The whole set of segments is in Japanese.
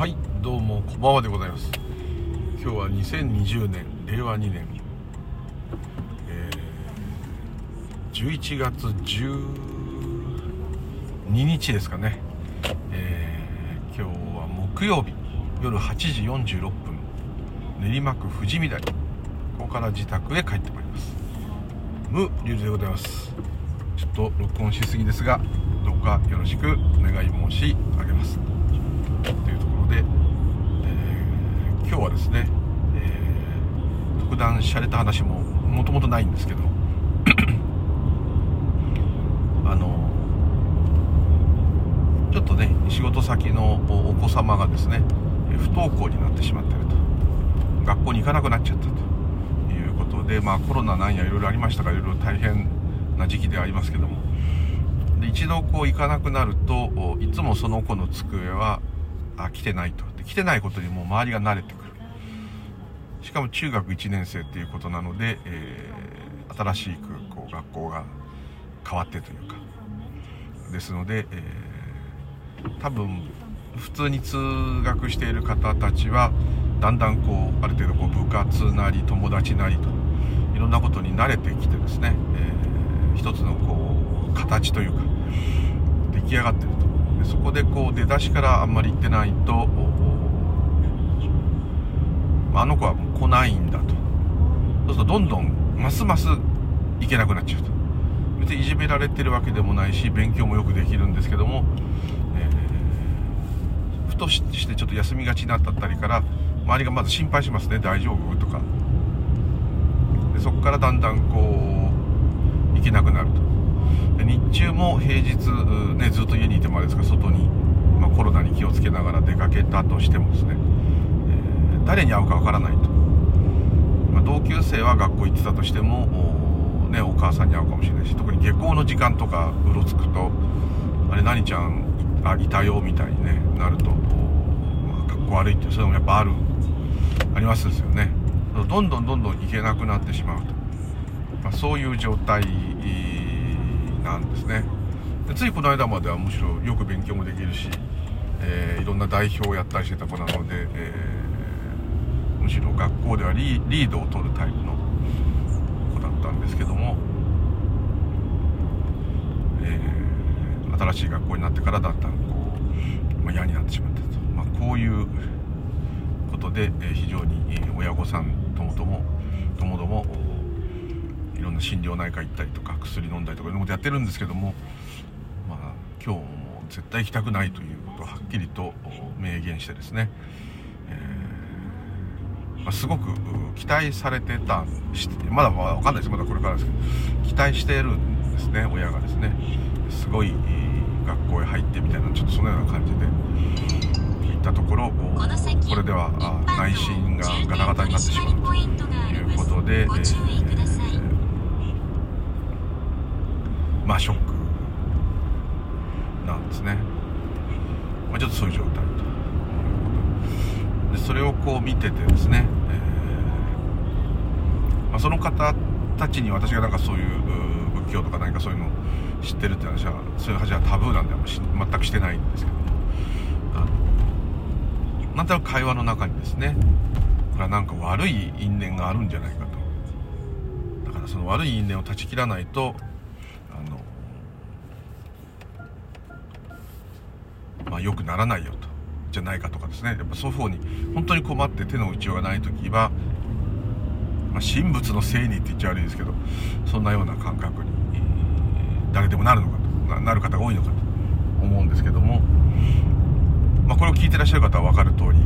はいどうもこんばんはでございます。今日は2020年令和2年、えー、11月12日ですかね、えー、今日は木曜日夜8時46分。練馬区富士見台。ここから自宅へ帰ってまいります。無流でございます。ちょっと録音しすぎですがどうかよろしくお願い申し上げます。で、えー、今日はですね、えー、特段洒落た話ももともとないんですけど あのちょっとね仕事先のお子様がですね不登校になってしまってると。学校に行かなくなっちゃったと。いうことでまあコロナなんやいろいろありましたがいろいろ大変な時期ではありますけども。で一度こう行かなくなるといつもその子の机はあ来てないと。で来てないことにもう周りが慣れてくる。しかも中学1年生っていうことなので、えー、新しくこう学校が変わってというか。ですので、えー、多分普通に通学している方たちはだんだんこうある程度こう部活なり友達なりといろんなことに慣れてきてですね、えー、一つのこう形というか出来上がってる。そこでこう出だしからあんまり行ってないとあの子はもう来ないんだと。そうするとどんどんますます行けなくなっちゃうと。別にいじめられてるわけでもないし勉強もよくできるんですけども、えー、ふとしてちょっと休みがちになったったりから周りがまず心配しますね大丈夫？とか。でそこからだんだんこう行けなくなると。日中も平日、ね、ずっと家にいてもあれですか外に、まあ、コロナに気をつけながら出かけたとしてもですね、えー、誰に会うかわからないと、まあ、同級生は学校行ってたとしてもお,、ね、お母さんに会うかもしれないし特に下校の時間とかうろつくとあれ何ちゃんあいたよみたいに、ね、なると、まあ、格好悪いってそういうのもやっぱあるありますですよね。どんどんどんどん行けなくなってしまうと、まあ、そういう状態なんですね。でついこの間まではむしろよく勉強もできるし、えー、いろんな代表をやったりしてた子なので、えー、むしろ学校ではリードを取るタイプの子だったんですけども、えー、新しい学校になってからだんだんこう、まあ、嫌になってしまったと、まあ、こういうことで、え非常に親御さんともともともどもいろんな心療内科行ったりとか薬飲んだりとかいろんなことやってるんですけども、まあ、今日も絶対行きたくないということをはっきりと明言してですね、えー、まあ、すごく期待されてたまだ分かんないですまだこれからですけど期待してるんですね親がですね。すごい学校へ入ってみたいなちょっとそのような感じで行ったところこれでは内心がガタガタになってしまうということで、えーまあショックなんですね、まあ、ちょっとそういう状態とで。それをこう見ててですね、えー、まあ、その方たちに私がなんかそういう仏教とか何かそういうのを知ってるって話はそういう話はタブーなんで全くしてないんですけども。あのなんとなく会話の中にですねこれはなんか悪い因縁があるんじゃないかと。だからその悪い因縁を断ち切らないとま良くならないよとじゃないかとかですね。やっぱそういう方に本当に困って手の打ちようがない時は、まあ、神仏のせいにって言っちゃ悪いですけどそんなような感覚に、誰でもなるのかとなる方が多いのかと思うんですけども、まあ、これを聞いてらっしゃる方は分かる通り、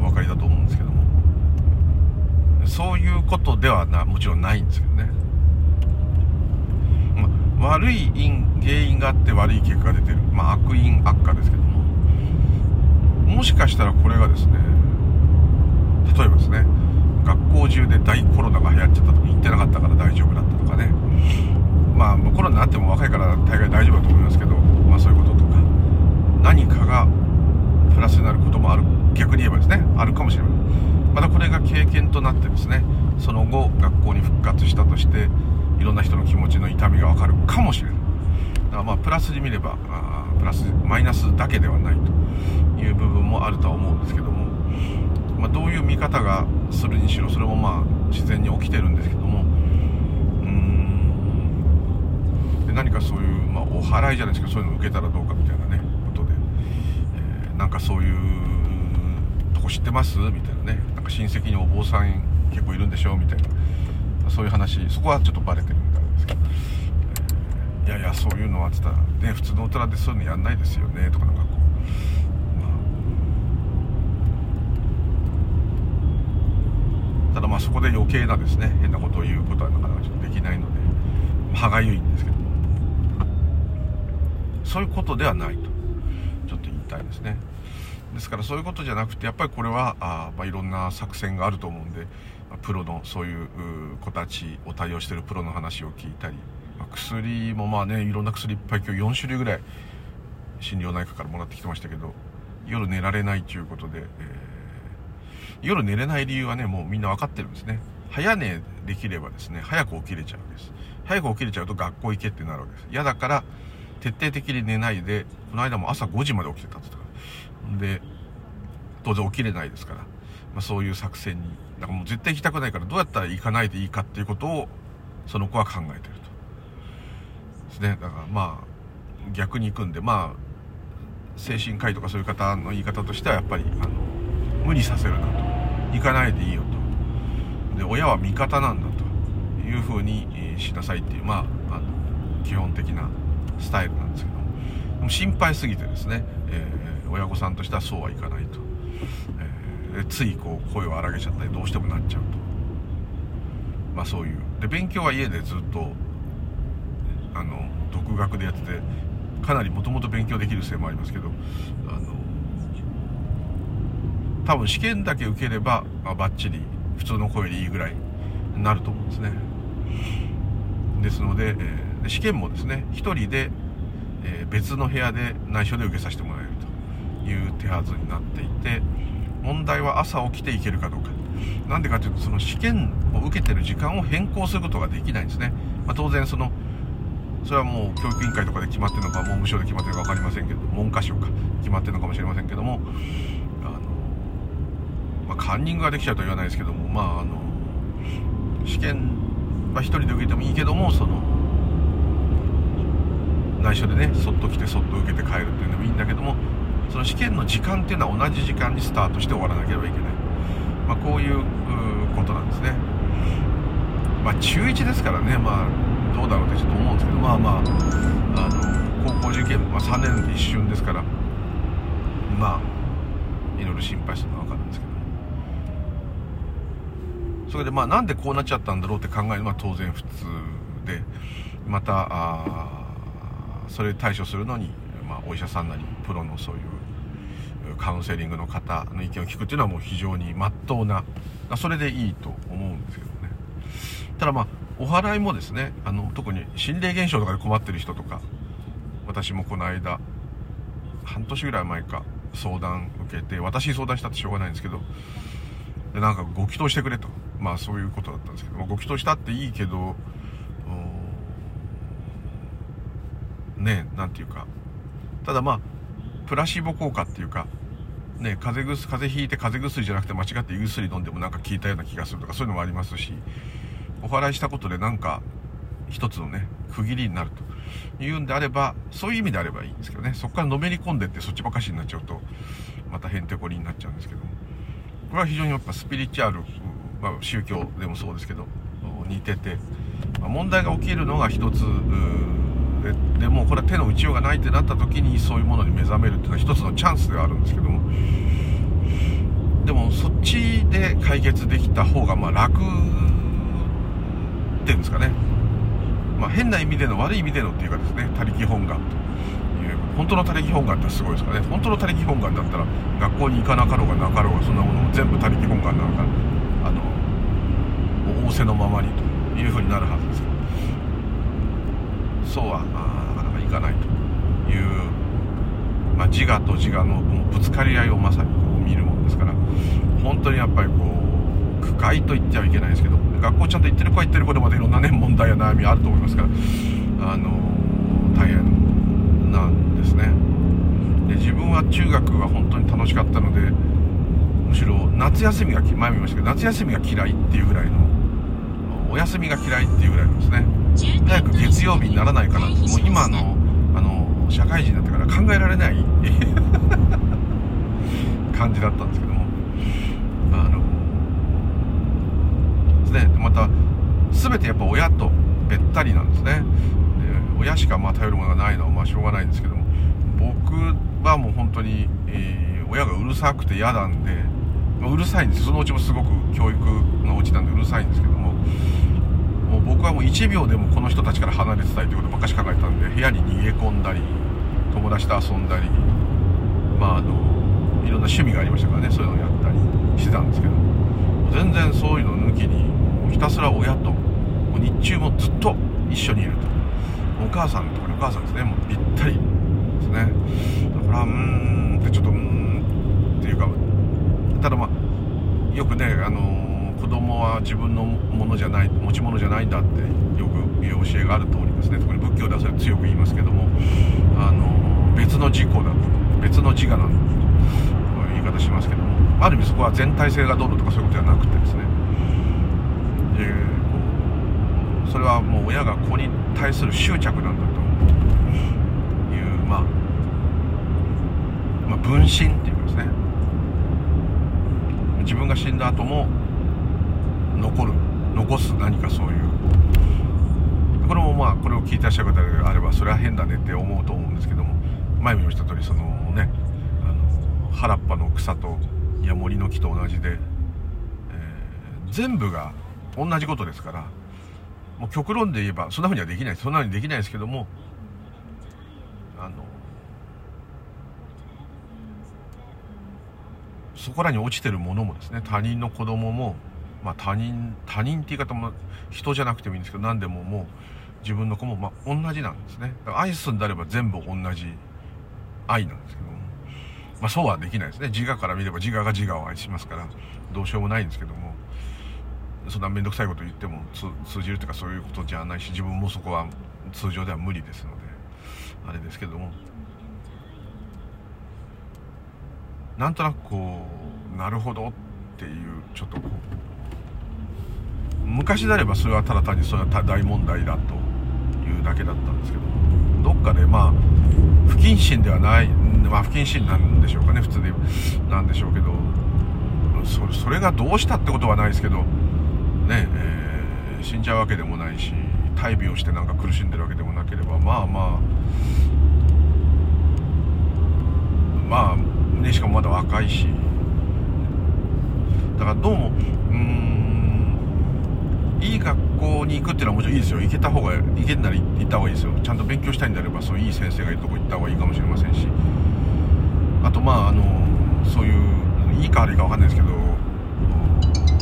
お分かりだと思うんですけどもそういうことではなもちろんないんですけどね。悪い因原因があって悪い結果が出てる、まあ、悪因悪化ですけども。もしかしたらこれがですね例えばですね学校中で大コロナが流行っちゃった時に行ってなかったから大丈夫だったとかね。まあコロナになっても若いから大概大丈夫だと思いますけど、まあ、そういうこととか。何かがプラスになることもある。逆に言えばですねあるかもしれないまたこれが経験となってですねその後学校に復活したとしていろんな人の気持ちの痛みがわかるかもしれない。だからまあプラスに見ればあプラスマイナスだけではないという部分もあるとは思うんですけども、まあ、どういう見方がするにしろそれもまあ自然に起きてるんですけどもうん。で何かそういう、まあ、お祓いじゃないですけどそういうのを受けたらどうかみたいなねことで、えー、なんかそういうとこ知ってます？みたいなね。なんか親戚にお坊さん結構いるんでしょ？みたいな。そういう話そこはちょっとバレてるんですけど、いやいやそういうのはって言ったらね普通の大人でそういうのやんないですよねとかなんかこう。まあ。ただまあそこで余計なですね変なことを言うことはなかなかちょっとできないので歯がゆいんですけど。そういうことではないと。ちょっと言いたいですね。ですからそういうことじゃなくてやっぱりこれはあ、まあ、いろんな作戦があると思うんでプロのそういう子たちを対応してるプロの話を聞いたり、まあ、薬もまあねいろんな薬いっぱい今日4種類ぐらい心療内科からもらってきてましたけど夜寝られないということで、えー、夜寝れない理由はねもうみんな分かってるんですね。早寝できればですね早く起きれちゃうんです。早く起きれちゃうと学校行けってなるわけです。嫌だから徹底的に寝ないでこの間も朝5時まで起きてたって言ったから。で当然起きれないですから、まあ、そういう作戦にだからもう絶対行きたくないからどうやったら行かないでいいかっていうことをその子は考えてると。ですね。だからまあ逆に行くんでまあ精神科医とかそういう方の言い方としてはやっぱりあの無理させるなと。行かないでいいよと。で親は味方なんだというふうにしなさいっていうまああの基本的なスタイルなんですけども心配すぎてですね、えー、親御さんとしてはそうはいかないと、え、ついこう声を荒げちゃったりどうしてもなっちゃうと。まあそういう。で勉強は家でずっとあの独学でやっててかなりもともと勉強できるせいもありますけどあの多分試験だけ受ければ、まあ、バッチリ普通の声でいいぐらいになると思うんですね。ですので、えー、試験もですね1人で、えー、別の部屋で内緒で受けさせてもらえるという手はずになっていて問題は朝起きていけるかどうか。なんでかというとその試験を受けてる時間を変更することができないんですね、まあ、当然そのそれはもう教育委員会とかで決まってるのか文部省で決まってるのか分かりませんけど文科省か決まってるのかもしれませんけどもあの、まあ、カンニングができちゃうとは言わないですけどもまああの試験は1人で受けてもいいけどもその内緒でねそっと来てそっと受けて帰るっていうのもいいんだけどもその試験の時間っていうのは同じ時間にスタートして終わらなければいけない、まあ、こういうことなんですね。まあ中1ですからね。まあどうだろうってちょっと思うんですけど。まあまああの高校受験、まあ、3年で一瞬ですから。まあいろいろ心配するのは分かるんですけど。それでまあなんでこうなっちゃったんだろうって考えるのは当然普通で。またあそれ対処するのに、まあ、お医者さんなりプロのそういうカウンセリングの方の意見を聞くっていうのはもう非常にまっとうなそれでいいと思うんですけどね。ただまあお祓いもですねあの特に心霊現象とかで困ってる人とか私もこの間半年ぐらい前か相談受けて私に相談したってしょうがないんですけどでなんかご祈祷してくれと。まあそういうことだったんですけど、まあ、ご祈祷したっていいけどねなんていうかただまあプラシーボ効果っていうかね風邪風邪ひいて風邪薬じゃなくて間違って胃薬飲んでもなんか効いたような気がするとかそういうのもありますしお祓いしたことでなんか一つのね区切りになると。いうんであればそういう意味であればいいんですけどね。そこからのめり込んでってそっちばかしになっちゃうとまたへんてこりになっちゃうんですけどこれは非常にやっぱスピリチュアル、まあ、宗教でもそうですけど似てて、まあ、問題が起きるのが一つででもこれは手の打ちようがないってなった時にそういうものに目覚めるっていうのは一つのチャンスではあるんですけども。でもそっちで解決できた方がまあ楽っていうんですかね、まあ、変な意味での悪い意味でのっていうかですね他力本願という本当の他力本願ってすごいですかね。本当の他力本願だったら学校に行かなかろうがなかろうがそんなものも全部他力本願なのかあの仰せのままにというふうになるはずですそうはなかなかいかないという、まあ、自我と自我のぶつかり合いをまさにこう見るものですから本当にやっぱりこう苦快と言ってはいけないですけど学校ちゃんと行ってる子は行ってる子でまたいろんなね問題や悩みあると思いますからあの大変なんですね。で自分は中学は本当に楽しかったのでむしろ夏休みが前も言いましたけど夏休みが嫌いっていうぐらいのお休みが嫌いっていうぐらいのですね。早く月曜日にならないかな。もう今のあの社会人になってから考えられない 感じだったんですけども。あのでまた全てやっぱ親とべったりなんですね。で親しかまあ頼るものがないのはまあしょうがないんですけども。僕はもう本当に、えー、親がうるさくて嫌なんで、ま、うるさいんです。そのうちもすごく教育のうちなんでうるさいんですけど。もう僕はもう1秒でもこの人たちから離れてたいということばっかし考えたんで部屋に逃げ込んだり友達と遊んだりまああのいろんな趣味がありましたからねそういうのをやったりしてたんですけど全然そういうの抜きにひたすら親ともう日中もずっと一緒にいると。お母さんとかお母さんですね。もうぴったりですね。だからうーんってちょっとうーんっていうかただまあよくねあの子供は自分のものじゃない持ち物じゃないんだってよく言う教えがある通りですね。特に仏教ではそれは強く言いますけどもあの別の自己だと別の自我なんだという言い方しますけどもある意味そこは全体性がどうのとかそういうことじゃなくてですね。でこうそれはもう親が子に対する執着なんだというまあ、まあ、分身っていうかですね。自分が死んだ後も残る残す何かそういう。これもまあこれを聞いてらっしゃる方であればそれは変だねって思うと思うんですけども前も言いました通りそのねあの原っぱの草といや森の木と同じで、えー全部が同じことですからもう極論で言えばそんなふうにはできないそんなふうにできないですけどもあのそこらに落ちてるものもですね他人の子供もまあ他人他人って言い方も人じゃなくてもいいんですけど何でももう自分の子もま同じなんですね。だから愛すんであれば全部同じ愛なんですけども。まあそうはできないですね。自我から見れば自我が自我を愛しますからどうしようもないんですけども。そんな面倒くさいこと言っても通じるというかそういうことじゃないし自分もそこは通常では無理ですので。あれですけども。なんとなくこうなるほどっていうちょっとこう昔であればそれはただ単にそれは大問題だというだけだったんですけどどっかでまあ不謹慎ではないまあ不謹慎なんでしょうかね普通でなんでしょうけどそそれがどうしたってことはないですけどねえー死んじゃうわけでもないし大病をしてなんか苦しんでるわけでもなければまあまあまあねしかもまだ若いし。だからどうもうんいい学校に行くっていうのはもちろんいいですよ。行けた方が行けんなら行った方がいいですよ。ちゃんと勉強したいんであればそういういい先生がいるとこ行った方がいいかもしれませんし。あとまああのそういういいか悪いか分かんないですけど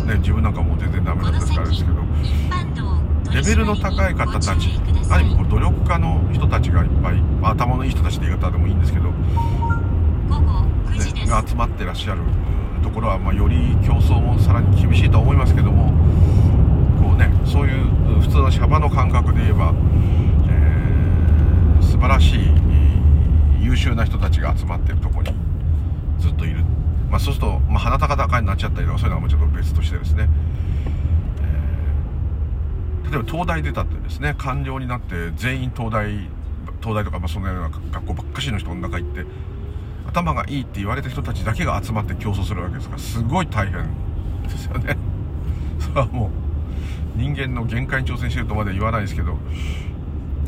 ね、自分なんかもう全然ダメだったですからですけど。レベルの高い方たちある意味こう努力家の人たちがいっぱい、まあ、頭のいい人たちって言い方でもいいんですけど、ね、が集まってらっしゃるところは、まあ、より競争もさらに厳しいとは思いますけどもこうねそういう普通のシャバの感覚で言えば、えー、素晴らしい優秀な人たちが集まってるとこにずっといる。まあ、そうすると、まあ、鼻高々になっちゃったりとかそういうのはもうちょっと別としてですね、えー、例えば東大出たってですね官僚になって全員東大東大とか、まあ、そんなような学校ばっかしの人の中行って頭がいいって言われた人たちだけが集まって競争するわけですからすごい大変ですよね。それはもう人間の限界に挑戦してるとまでは言わないですけど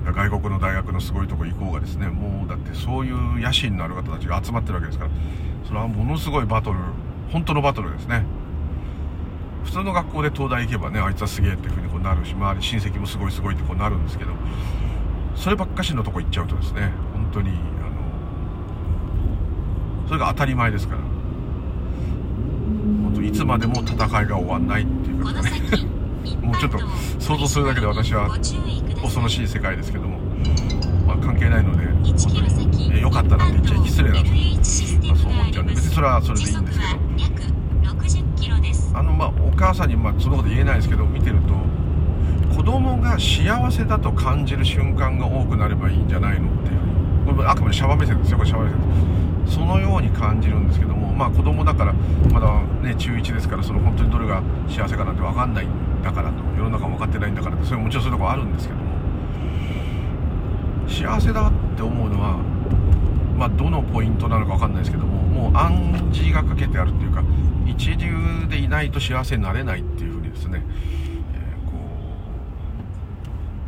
外国の大学のすごいとこ行こうがですねもうだってそういう野心のある方たちが集まってるわけですからそれはものすごいバトル本当のバトルですね。普通の学校で東大行けばねあいつはすげえっていうふうにこうなるし周り親戚もすごいすごいってこうなるんですけどそればっかしのとこ行っちゃうとですね本当にあのそれが当たり前ですから本当いつまでも戦いが終わんないっていうかね。もうちょっと想像するだけで私は恐ろしい世界ですけども、まあ、関係ないので本当に、えー、よかったなって言っちゃ失礼だと、まあ、そう思っちゃうんで別にそれはそれでいいんですけど。あのまあお母さんにまあそのこと言えないですけど見てると子供が幸せだと感じる瞬間が多くなればいいんじゃないのっていうこれあくまでシャワー目線ですよこれシャワー目線。そのように感じるんですけどもまあ子供だからまだね中1ですからその本当にどれが幸せかなんて分かんないんだからと世の中も分かってないんだからってそれももちろんそういうとこあるんですけども。幸せだって思うのはまあどのポイントなのか分かんないですけどももう暗示がかけてあるっていうか一流でいないと幸せになれないっていうふうにですね、えー、こ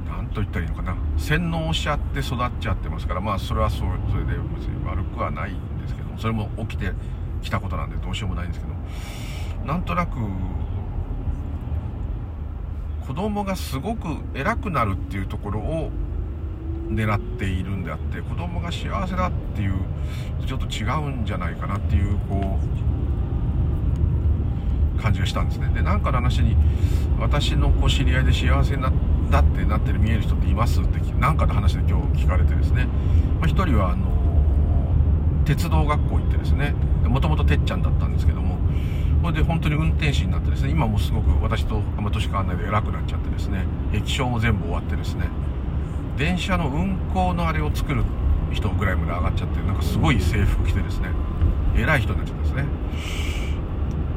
う何と言ったらいいのかな。洗脳しちゃって育っちゃってますからまあそれはそれそれで別に悪くはないんですけどもそれも起きてきたことなんでどうしようもないんですけどなんとなく子供がすごく偉くなるっていうところを狙っているんであって子供が幸せだっていうちょっと違うんじゃないかなっていうこう感じがしたんですね。で何かの話に私のこう知り合いで幸せになったってなってる見える人っていますって何かの話で今日聞かれてですね、まあ、1人はあの鉄道学校行ってですね。もともとてっちゃんだったんですけどもそれで本当に運転士になってですね今もすごく私とあんま年変わらないで偉くなっちゃってですね液晶も全部終わってですね電車の運行のあれを作る人ぐらいまで上がっちゃってなんかすごい制服着てですね偉い人になっちゃったんですね。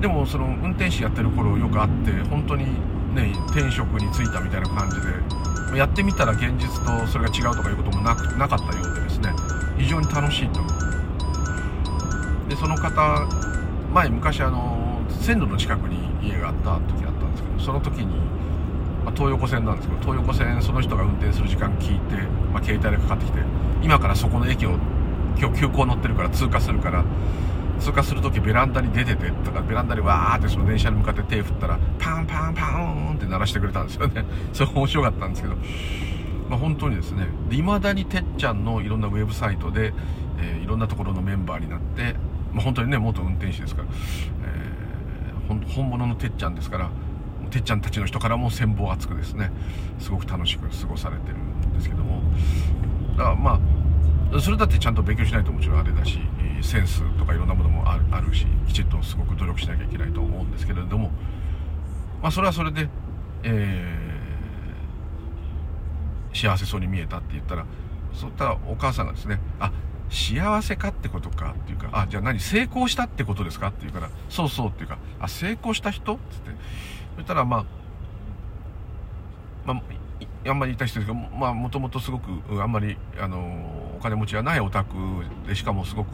でもその運転士やってる頃よくあって本当にね転職に就いたみたいな感じでやってみたら現実とそれが違うとかいうこともなくなかったようでですね非常に楽しいと。でその方前昔あの線路の近くに家があった時あったんですけどその時にまあ、東横線なんですけど東横線その人が運転する時間聞いて、まあ、携帯でかかってきて今からそこの駅を今日急行乗ってるから通過するから通過する時ベランダに出ててとかベランダにわーってその電車に向かって手振ったらパンパンパンって鳴らしてくれたんですよね。それ面白かったんですけどまあ本当にですねいまだにてっちゃんのいろんなウェブサイトで、えー、いろんなところのメンバーになって、まあ、本当にね元運転手ですから、え、本物のてっちゃんですからてっちゃんたちの人からも羨望厚くですねすごく楽しく過ごされてるんですけども。だからまあそれだってちゃんと勉強しないともちろんあれだしセンスとかいろんなものもあるしきちっとすごく努力しなきゃいけないと思うんですけれども。まあそれはそれで、えー、幸せそうに見えたって言ったらそういったお母さんがですねあ幸せかってことかっていうか、あ、じゃあ何成功したってことですかって言うから、そうそうっていうか、あ、成功した人？って言って、そしたらまあ、まあ、あんまり言った人ですけど、まあ、もともとすごく、あんまり、あの、お金持ちはないお宅で、しかもすごく、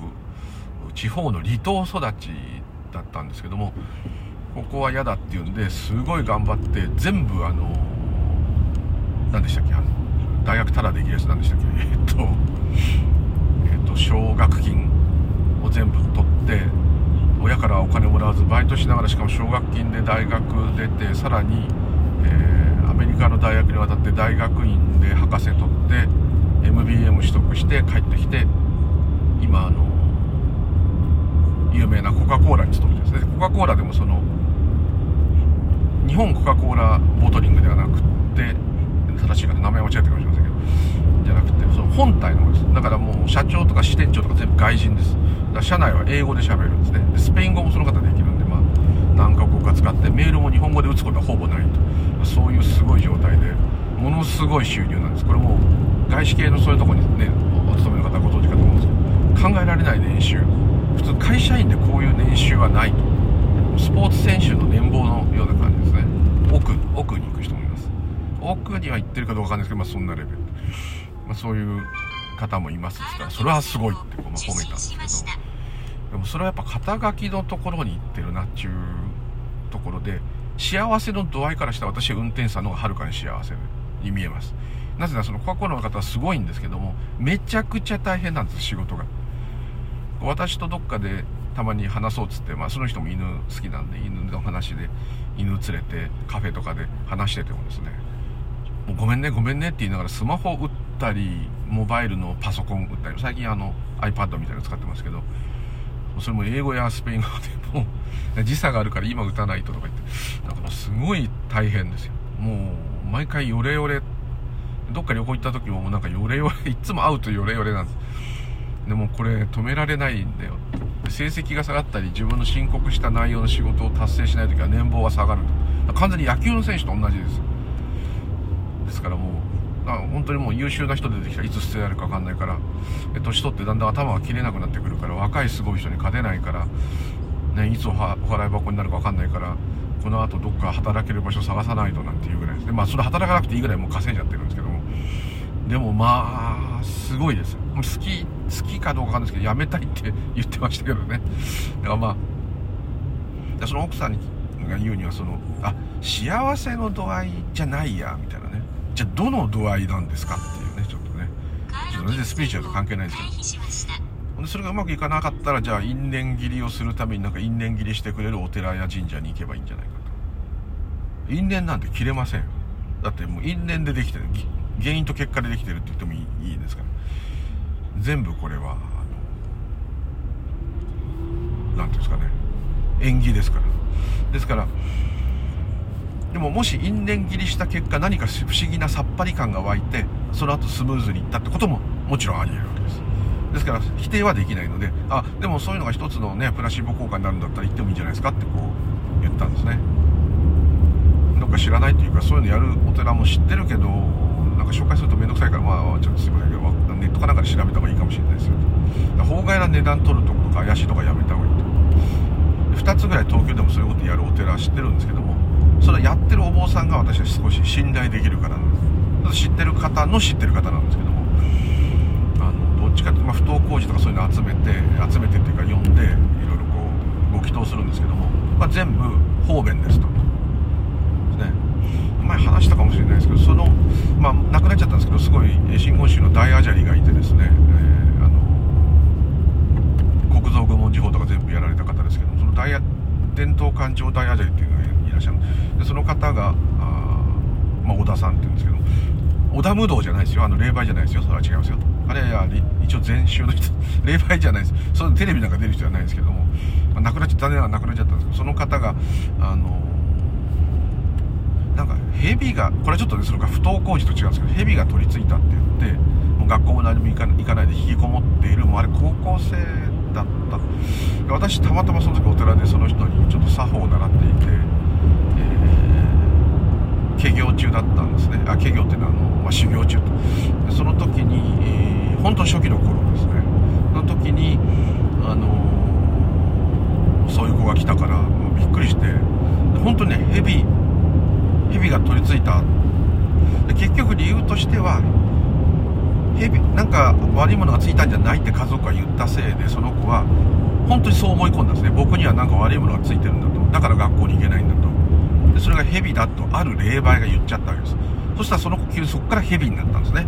地方の離島育ちだったんですけども、ここは嫌だっていうんで、すごい頑張って、全部、あの、何でしたっけ、あの、大学ただできるやつ何でしたっけ、えっと、と、奨学金を全部取って、親からお金もらわずバイトしながらしかも奨学金で大学出てさらに、えー、アメリカの大学に渡って大学院で博士取って MBA も取得して帰ってきて今あの有名なコカ・コーラに勤めてですね。コカ・コーラでもその日本コカ・コーラボトリングではなくって正しい方名前間違えてるかもしれませんけどじなくてその本体の方です。だからもう社長とか支店長とか全部外人です。だから社内は英語で喋るんですね。でスペイン語もその方できるんで、まあ、何カ国か使ってメールも日本語で打つことはほぼないと。そういうすごい状態でものすごい収入なんです。これもう外資系のそういうとこにねお勤めの方ご存知かと思うんですけど考えられない年収。普通会社員でこういう年収はないと。スポーツ選手の年俸のような感じですね。奥奥に行く人もいます。奥には行ってるかどうかわかんないですけど、まあ、そんなレベル、まあ、そういう方もいますですからそれはすごいってこう、褒めたんですけどでもそれはやっぱ肩書きのところに行ってるなっていうところで幸せの度合いからしたら私は運転手さんの方がはるかに幸せに見えます。なぜならそのコカ・コーラの方はすごいんですけどもめちゃくちゃ大変なんです仕事が。私とどっかでたまに話そうっつって、まあ、その人も犬好きなんで犬の話で犬連れてカフェとかで話しててもですねもうごめんねごめんねって言いながらスマホ打ったりモバイルのパソコン打ったり最近あの iPad みたいなの使ってますけどそれも英語やスペイン語でも時差があるから今打たないととか言ってなんかもうすごい大変ですよ。もう毎回ヨレヨレ。どっか旅行行った時ももうなんかヨレヨレいつも会うとヨレヨレなんです。でもこれ止められないんだよ。成績が下がったり自分の申告した内容の仕事を達成しない時は年俸が下がる完全に野球の選手と同じです。ですからもう本当にもう優秀な人出てきたらいつ捨てられるか分かんないから年取ってだんだん頭が切れなくなってくるから若いすごい人に勝てないから、ね、いつお払い箱になるか分かんないからこのあとどっか働ける場所探さないとなんていうぐらい。ですねまあそれ働かなくていいぐらいもう稼いじゃってるんですけども。でもまあすごいです。好き好きかどうかわかんないですけどやめたいって言ってましたけどね。だからまあその奥さんが言うにはそのあ幸せの度合いじゃないやみたいな。じゃあどの度合いなんですかっていうねちょっとね。ちょっと全然スピリチュアルと関係ないんですけど。それがうまくいかなかったらじゃあ因縁切りをするためになんか因縁切りしてくれるお寺や神社に行けばいいんじゃないかと。因縁なんて切れませんだってもう因縁でできてる。原因と結果でできてるって言ってもいいいいですから。全部これはあの何ていうんですかね。縁起ですから。ですからでももし因縁切りした結果何か不思議なさっぱり感が湧いてその後スムーズにいったってことももちろんあり得るわけです。ですから否定はできないのであでもそういうのが一つのねプラシーボ効果になるんだったら言ってもいいんじゃないですかってこう言ったんですね。どっか知らないというかそういうのやるお寺も知ってるけどなんか紹介すると面倒くさいからまあちょっとすいませんけどネットかなんかで調べた方がいいかもしれないですよ。法外な値段取るとことか怪しいとかやめた方がいいと。2つぐらい東京でもそういうことやるお寺知ってるんですけどもそれはやってるお坊さんが私は少し信頼できるからなんです。知ってる方の知ってる方なんですけども。あのどっちかっていうと、まあ、不登校児とかそういうの集めて集めてっていうか読んでいろいろこうご祈祷するんですけども、まあ、全部方便ですと。ね。前話したかもしれないですけどそのまあ亡くなっちゃったんですけどすごい真言宗の大アジャリがいてですね、えー、あの国蔵愚問時報とか全部やられた方ですけどその大伝統官庁大アジャリっていうのがらっしゃる。でその方があ、まあ、小田さんって言うんですけど織田無道じゃないですよ。あの霊媒じゃないですよ。それは違いますよ。あれは一応禅宗の人。霊媒じゃないです。そのテレビなんか出る人じゃないですけども、まあ、亡くなっちゃったねは亡くなっちゃったんですけどその方があのなんか蛇がこれちょっとねそれか不登校児と違うんですけど蛇が取り付いたって言ってもう学校も何も行かないで引きこもっているもうあれ高校生だった。私たまたまその時お寺でその人にちょっと作法を習っていて、起業中だったんですね。あ起業っていうのはあの、まあ、修行中と。その時に、えー、本当初期の頃ですね。の時にあのー、そういう子が来たからびっくりして。本当にね蛇蛇が取り付いた。で結局理由としては蛇なんか悪いものがついたんじゃないって家族が言ったせいでその子は本当にそう思い込んだんですね。僕にはなんか悪いものがついてるんだと。だから学校に行けないんだと。蛇だとある霊媒が言っちゃったわけです。そしたらその子急にそこから蛇になったんですね。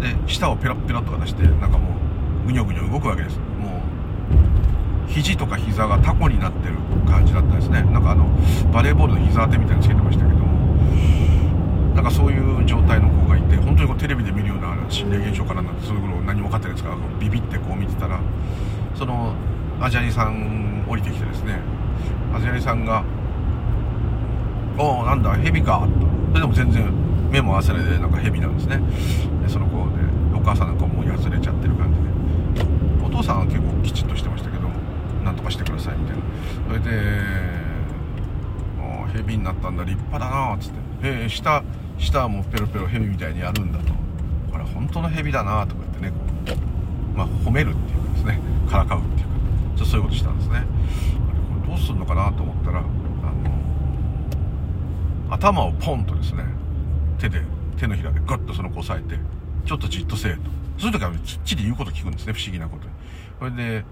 で舌をペロッペロッとか出してなんかもうぐにょぐにょ動くわけです。もう肘とか膝がタコになってる感じだったんですね。なんかあのバレーボールの膝当てみたいにつけてましたけども。なんかそういう状態の子がいて本当にこうテレビで見るような心霊現象かななんてそういうこと何も分かってないですからビビってこう見てたらそのアジャリさん降りてきてですね。アジャリさんが「おおなんだヘビか」とそれでも全然目も合わせないでなんかヘビなんですね。でその子でお母さんなんかもうやつれちゃってる感じで。お父さんは結構きちっとしてましたけどなんとかしてくださいみたいな。それで「ヘビになったんだ立派だな」っつって「えー、下舌はもペロペロヘビみたいにやるんだと。これ本当のヘビだなとか言ってねまあ褒めるっていうかですね。からかうっていうか。そういうことしたんですね。これどうするのかなと思ったら頭をポンとですね手で手のひらでガッとその子押さえてちょっとじっとせえとそういう時はきっちり言うこと聞くんですね不思議なことにそれで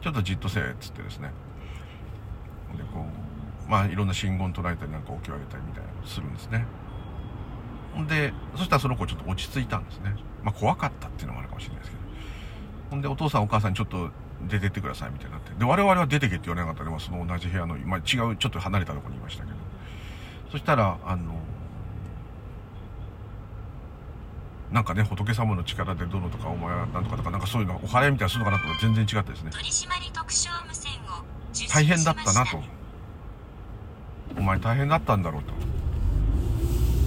ちょっとじっとせえっつってですねでこうまあいろんな信号を捉えたりなんか起き上げたりみたいなのをするんですねほんで、そしたらその子ちょっと落ち着いたんですね。まあ怖かったっていうのもあるかもしれないですけど。ほんで、お父さんお母さんにちょっと出てってくださいみたいになって。で、我々は出てけって言われなかったで、まあ、その同じ部屋の、まあ違う、ちょっと離れたところにいましたけど。そしたら、あの、なんかね、仏様の力でどのとか、お前はなんとかとか、なんかそういうの、お祓いみたいなするのかなとか全然違ってですね。大変だったなと。お前大変だったんだろうと。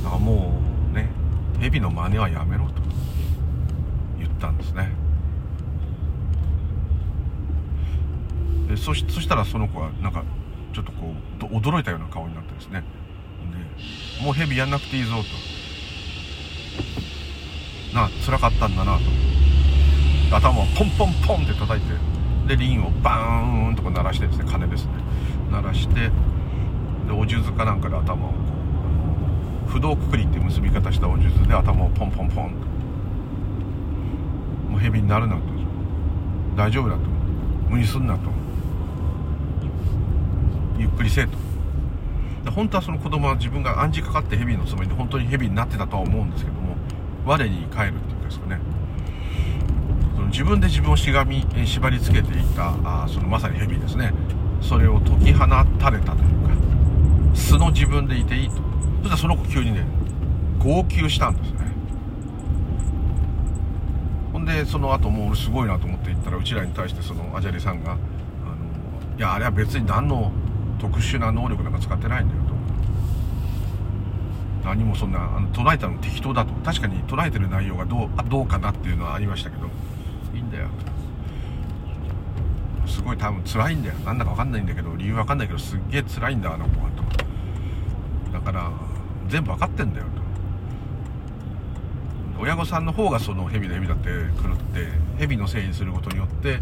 だからもうね蛇の真似はやめろと言ったんですねでそしそしたらその子はなんかちょっとこう驚いたような顔になってですねでもう蛇やんなくていいぞと。な辛かったんだなと。頭をポンポンポンって叩いてでリンをバーンとか鳴らしてですね鐘ですね。鳴らしてでお数珠かなんかで頭をこう不動くくりって結び方したお数珠で頭をポンポンポンともう蛇になるなと大丈夫だと無理すんなとゆっくりせえと。で本当はその子供は自分が暗示かかって蛇のつもりで本当に蛇になってたとは思うんですけども我に返るっていうかですかね。その自分で自分をしがみ縛りつけていたあそのまさに蛇ですね。それを解き放たれたというか素の自分でいていいと。そしたらその子急にね号泣したんですね。ほんでその後もう俺すごいなと思って行ったらうちらに対してそのアジャリさんが「あのいやあれは別に何の特殊な能力なんか使ってないんだよ」と。何もそんなあの唱えたの適当だと。確かに唱えてる内容がどうあどうかなっていうのはありましたけど。いいんだよ。すごい多分辛いんだよ。なんだか分かんないんだけど理由分かんないけどすっげえ辛いんだあの子はと。だから全部分かってんだよと。親御さんの方がその蛇の蛇だって狂って蛇のせいにすることによって、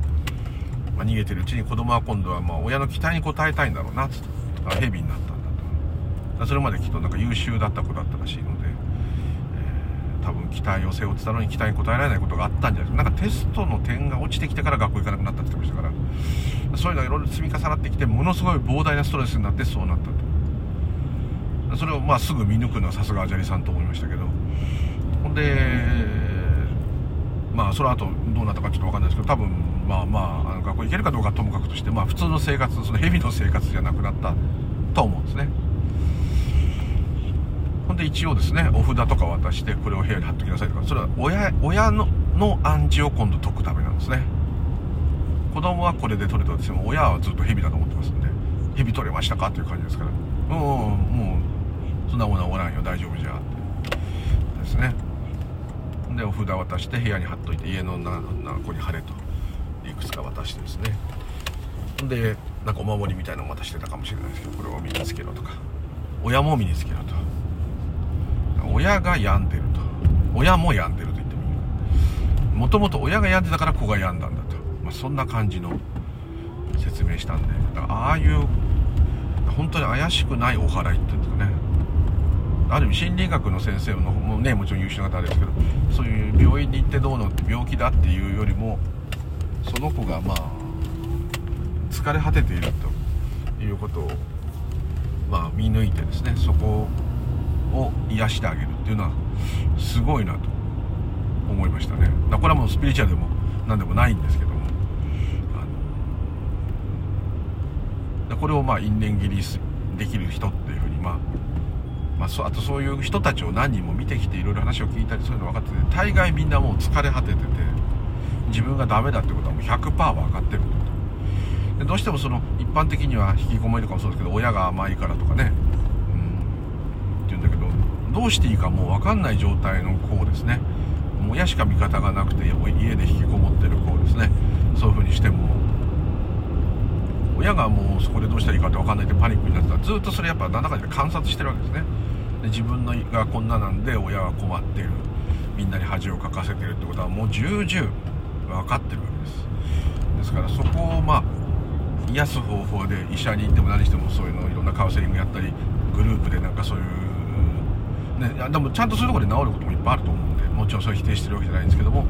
まあ、逃げてるうちに子供は今度はまあ親の期待に応えたいんだろうなっつって蛇になったんだと。それまできっとなんか優秀だった子だったらしいので、えー、多分期待を背負ってたのに期待に応えられないことがあったんじゃないですか。なんかテストの点が落ちてきてから学校行かなくなったって言ってましたから。そういうのがいろいろ積み重なってきてものすごい膨大なストレスになってそうなったと。それをまあすぐ見抜くのはさすがアジャリさんと思いましたけど。ほんでまあその後どうなったかちょっと分かんないですけど多分まあまああの学校行けるかどうかともかくとしてまあ普通の生活その蛇の生活じゃなくなったと思うんですね。ほんで一応ですねお札とか渡してこれを部屋に貼っときなさいとかそれは親親のの暗示を今度解くためなんですね。子供はこれで取れたとしても親はずっと蛇だと思ってますんで蛇取れましたか？という感じですから。うんもうそんなものはおらんよ。大丈夫じゃ。ってですね。でお札渡して部屋に貼っといて家の何個に貼れと。くつか渡してですね。でなんかお守りみたいなの渡してたかもしれないですけどこれを身につけろとか。親も身につけろと。親が病んでると。親も病んでると言ってもいい。もともと親が病んでたから子が病んだんだと、まあ、そんな感じの説明したんで。だからああいう本当に怪しくないお祓いっていうんですかね。ある意味心理学の先生のもねもちろん優秀な方ですけどそういう病院に行ってどうのって病気だっていうよりもその子がまあ疲れ果てているということをまあ見抜いてですねそこを癒してあげるっていうのはすごいなと思いましたね。これはもうスピリチュアルでも何でもないんですけども。あのこれをまあ因縁切りできる人っていうふうにまあまあ、あとそういう人たちを何人も見てきていろいろ話を聞いたりそういうの分かってて大概みんなもう疲れ果ててて自分がダメだってことはもう100%分かってるでどうしてもその一般的には引きこもりとかもそうですけど親が甘いからとかね、うん、って言うんだけどどうしていいかもう分かんない状態の子ですね。もう親しか味方がなくて家で引きこもってる子ですね。そういう風にしても。親がもうそこでどうしたらいいかって分かんないってパニックになってた。らずっとそれやっぱ何らかで観察してるわけですね。で自分のがこんななんで親は困っている。みんなに恥をかかせてるってことはもう重々分かってるわけです。ですからそこをまあ癒す方法で医者に行っても何してもそういうのいろんなカウンセリングやったりグループでなんかそういうね、でもちゃんとそういうとこで治ることもいっぱいあると思うんでもちろんそれ否定してるわけじゃないんですけども、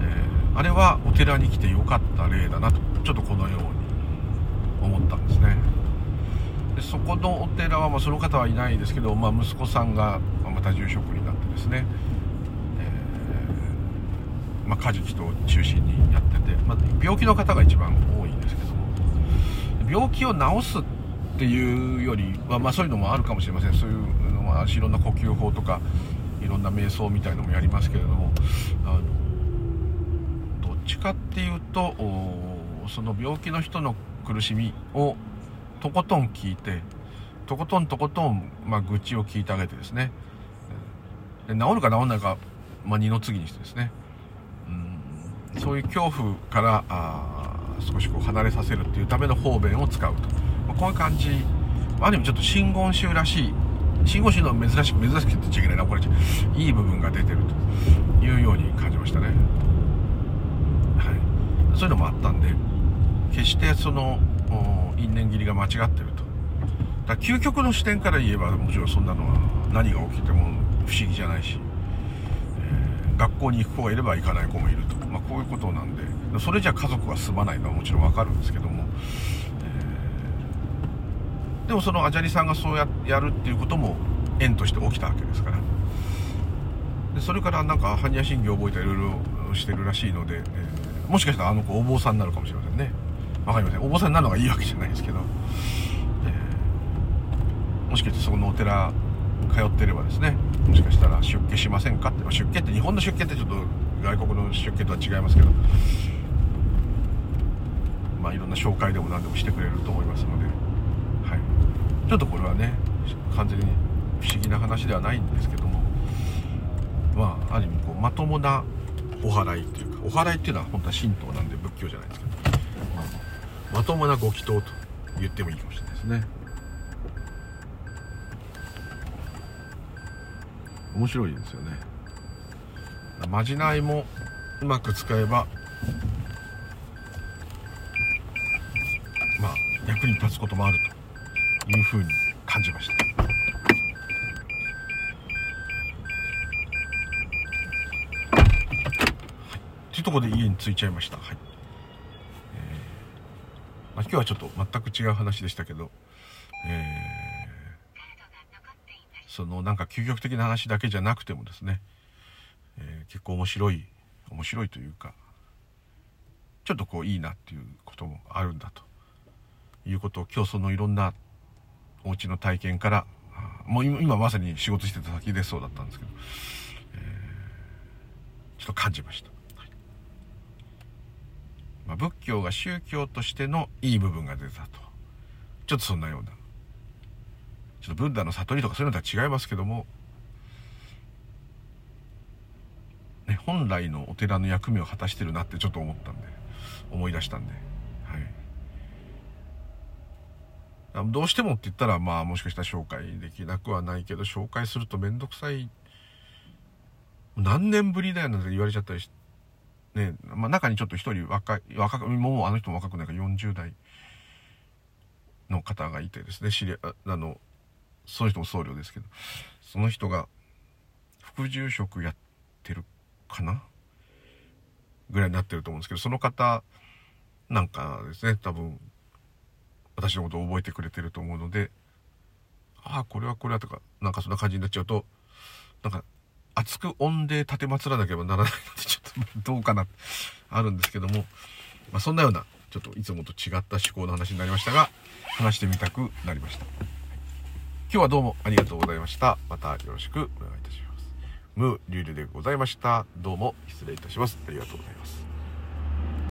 えー、あれはお寺に来てよかった例だなとちょっとこのように思ったんですね。でそこのお寺は、まあ、その方はいないですけど、まあ、息子さんがまた住職になってですね、まあ、カジキと中心にやってて、まあ、病気の方が一番多いんですけども病気を治すっていうよりは、まあ、そういうのもあるかもしれません。そういうのもあるしいろんな呼吸法とかいろんな瞑想みたいのもやりますけれどもあのどっちかっていうとその病気の人の苦しみをとことん聞いてとことんとことん、まあ、愚痴を聞いてあげてですね。で治るか治んないか、まあ、二の次にしてですね。そういう恐怖からあ少しこう離れさせるっていうための方便を使うと、まあ、こういう感じある意味ちょっと真言宗らしい信号集の珍しく珍しくって言っちゃいけないな。これいい部分が出てるというように感じましたね。はい。そういうのもあったんで決してその因縁切りが間違ってると。だ究極の視点から言えばもちろんそんなのは何が起きても不思議じゃないし、学校に行く子がいれば行かない子もいると、まあ、こういうことなんで。それじゃ家族は住まないのはもちろんわかるんですけども、えー、でもそのアジャリさんがそうややるっていうことも縁として起きたわけですから。でそれからなんか般若心経を覚えたりいろいろしてるらしいので、えー、もしかしたらあの子お坊さんになるかもしれませんね。わかりません。お坊さんになるのがいいわけじゃないですけど、えー、もしかしてそこのお寺通ってればですねもしかしたら出家しませんか？って、出家って日本の出家ってちょっと外国の出家とは違いますけど。まあいろんな紹介でも何でもしてくれると思いますので、はい、ちょっとこれはね完全に不思議な話ではないんですけども。まあある意味こうまともなお祓いっていうかお祓いっていうのは本当は神道なんで仏教じゃないですけど。まともなご祈祷と言ってもいいかもしれないですね。面白いですよねまじないもうまく使えばまあ役に立つこともあるというふうに感じましたというところで家に着いちゃいました。はい。まあ、今日はちょっと全く違う話でしたけど、えー、そのなんか究極的な話だけじゃなくてもですね、えー、結構面白い面白いというかちょっとこういいなっていうこともあるんだということを今日そのいろんなお家の体験からもう今まさに仕事してた先でそうだったんですけど、えー、ちょっと感じました。まあ、仏教が宗教としてのいい部分が出たと。ちょっとそんなような。ちょっとブッダの悟りとかそういうのとは違いますけども、ね、本来のお寺の役目を果たしてるなってちょっと思ったんで、思い出したんで、はい。どうしてもって言ったら、まあもしかしたら紹介できなくはないけど、紹介するとめんどくさい。何年ぶりだよなんて言われちゃったりして、ね、まあ、中にちょっと一人若い、若く、もうあの人も若くないから40代の方がいてですね、知り、あの、その人も僧侶ですけど、その人が副住職やってるかな？ぐらいになってると思うんですけど、その方なんかですね、多分、私のことを覚えてくれてると思うので、ああ、これはこれはとか、なんかそんな感じになっちゃうと、なんか熱く音で立てまつらなければならないので、ちょっとどうかな、あるんですけども、まあ、そんなような、ちょっといつもと違った思考の話になりましたが、話してみたくなりました。今日はどうもありがとうございました。またよろしくお願いいたします。ムーリュウリュでございました。どうも失礼いたします。ありがとうございます。